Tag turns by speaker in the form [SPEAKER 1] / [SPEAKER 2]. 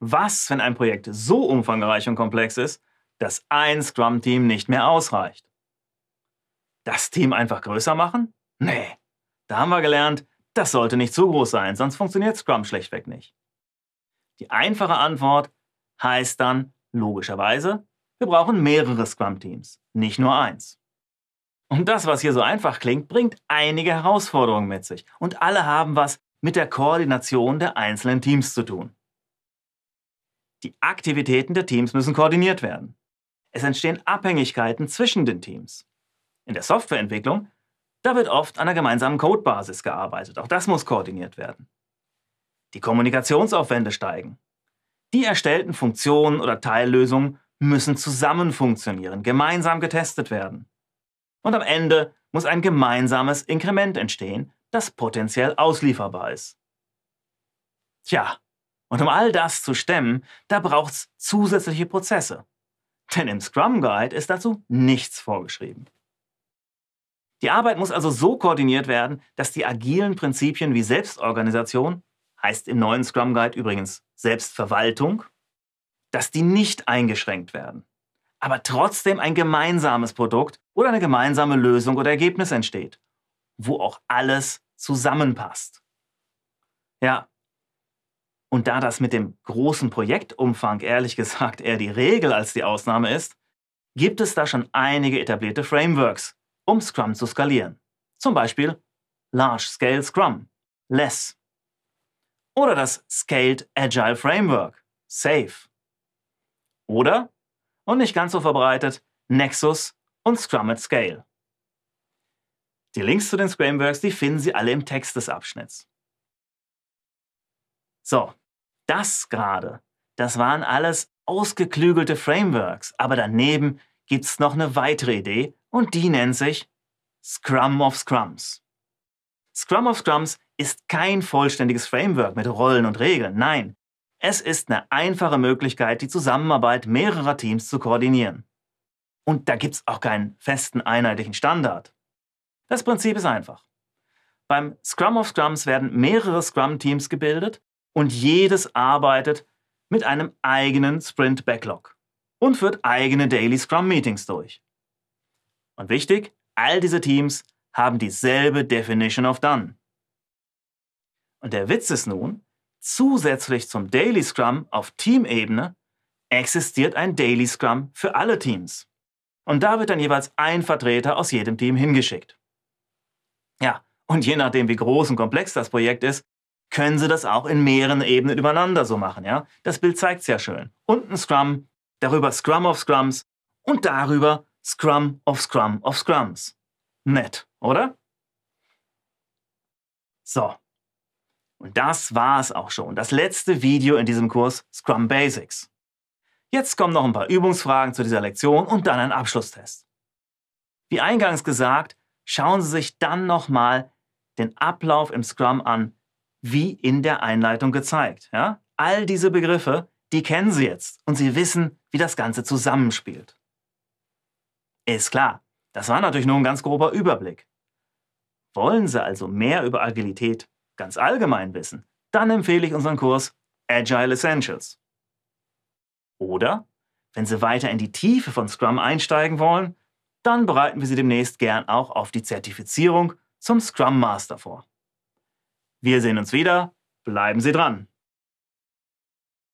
[SPEAKER 1] Was, wenn ein Projekt so umfangreich und komplex ist, dass ein Scrum-Team nicht mehr ausreicht? Das Team einfach größer machen? Nee. Da haben wir gelernt, das sollte nicht zu groß sein, sonst funktioniert Scrum schlechtweg nicht. Die einfache Antwort heißt dann logischerweise, wir brauchen mehrere Scrum-Teams, nicht nur eins. Und das, was hier so einfach klingt, bringt einige Herausforderungen mit sich. Und alle haben was mit der Koordination der einzelnen Teams zu tun. Die Aktivitäten der Teams müssen koordiniert werden. Es entstehen Abhängigkeiten zwischen den Teams. In der Softwareentwicklung, da wird oft an einer gemeinsamen Codebasis gearbeitet. Auch das muss koordiniert werden. Die Kommunikationsaufwände steigen. Die erstellten Funktionen oder Teillösungen müssen zusammen funktionieren, gemeinsam getestet werden. Und am Ende muss ein gemeinsames Inkrement entstehen, das potenziell auslieferbar ist. Tja, und um all das zu stemmen, da braucht es zusätzliche Prozesse. Denn im Scrum Guide ist dazu nichts vorgeschrieben. Die Arbeit muss also so koordiniert werden, dass die agilen Prinzipien wie Selbstorganisation, heißt im neuen Scrum Guide übrigens Selbstverwaltung, dass die nicht eingeschränkt werden, aber trotzdem ein gemeinsames Produkt oder eine gemeinsame Lösung oder Ergebnis entsteht, wo auch alles zusammenpasst. Ja, und da das mit dem großen Projektumfang ehrlich gesagt eher die Regel als die Ausnahme ist, gibt es da schon einige etablierte Frameworks, um Scrum zu skalieren. Zum Beispiel Large Scale Scrum, LESS. Oder das Scaled Agile Framework, SAFE. Oder, und nicht ganz so verbreitet, Nexus und Scrum at Scale. Die Links zu den Frameworks, die finden Sie alle im Text des Abschnitts. So, das gerade, das waren alles ausgeklügelte Frameworks, aber daneben gibt es noch eine weitere Idee und die nennt sich Scrum of Scrums. Scrum of Scrums ist kein vollständiges Framework mit Rollen und Regeln, nein, es ist eine einfache Möglichkeit, die Zusammenarbeit mehrerer Teams zu koordinieren. Und da gibt es auch keinen festen einheitlichen Standard. Das Prinzip ist einfach. Beim Scrum of Scrums werden mehrere Scrum-Teams gebildet und jedes arbeitet mit einem eigenen Sprint-Backlog und führt eigene Daily Scrum-Meetings durch. Und wichtig, all diese Teams haben dieselbe Definition of Done. Und der Witz ist nun, Zusätzlich zum Daily Scrum auf Teamebene existiert ein Daily Scrum für alle Teams. Und da wird dann jeweils ein Vertreter aus jedem Team hingeschickt. Ja, und je nachdem, wie groß und komplex das Projekt ist, können Sie das auch in mehreren Ebenen übereinander so machen. Ja? Das Bild zeigt ja schön. Unten Scrum, darüber Scrum of Scrums und darüber Scrum of Scrum of Scrums. Nett, oder? So, und das war es auch schon. Das letzte Video in diesem Kurs Scrum Basics. Jetzt kommen noch ein paar Übungsfragen zu dieser Lektion und dann ein Abschlusstest. Wie eingangs gesagt, schauen Sie sich dann nochmal den Ablauf im Scrum an, wie in der Einleitung gezeigt. Ja? All diese Begriffe, die kennen Sie jetzt und Sie wissen, wie das Ganze zusammenspielt. Ist klar, das war natürlich nur ein ganz grober Überblick. Wollen Sie also mehr über Agilität ganz allgemein wissen, dann empfehle ich unseren Kurs Agile Essentials. Oder, wenn Sie weiter in die Tiefe von Scrum einsteigen wollen, dann bereiten wir Sie demnächst gern auch auf die Zertifizierung zum Scrum Master vor. Wir sehen uns wieder, bleiben Sie dran!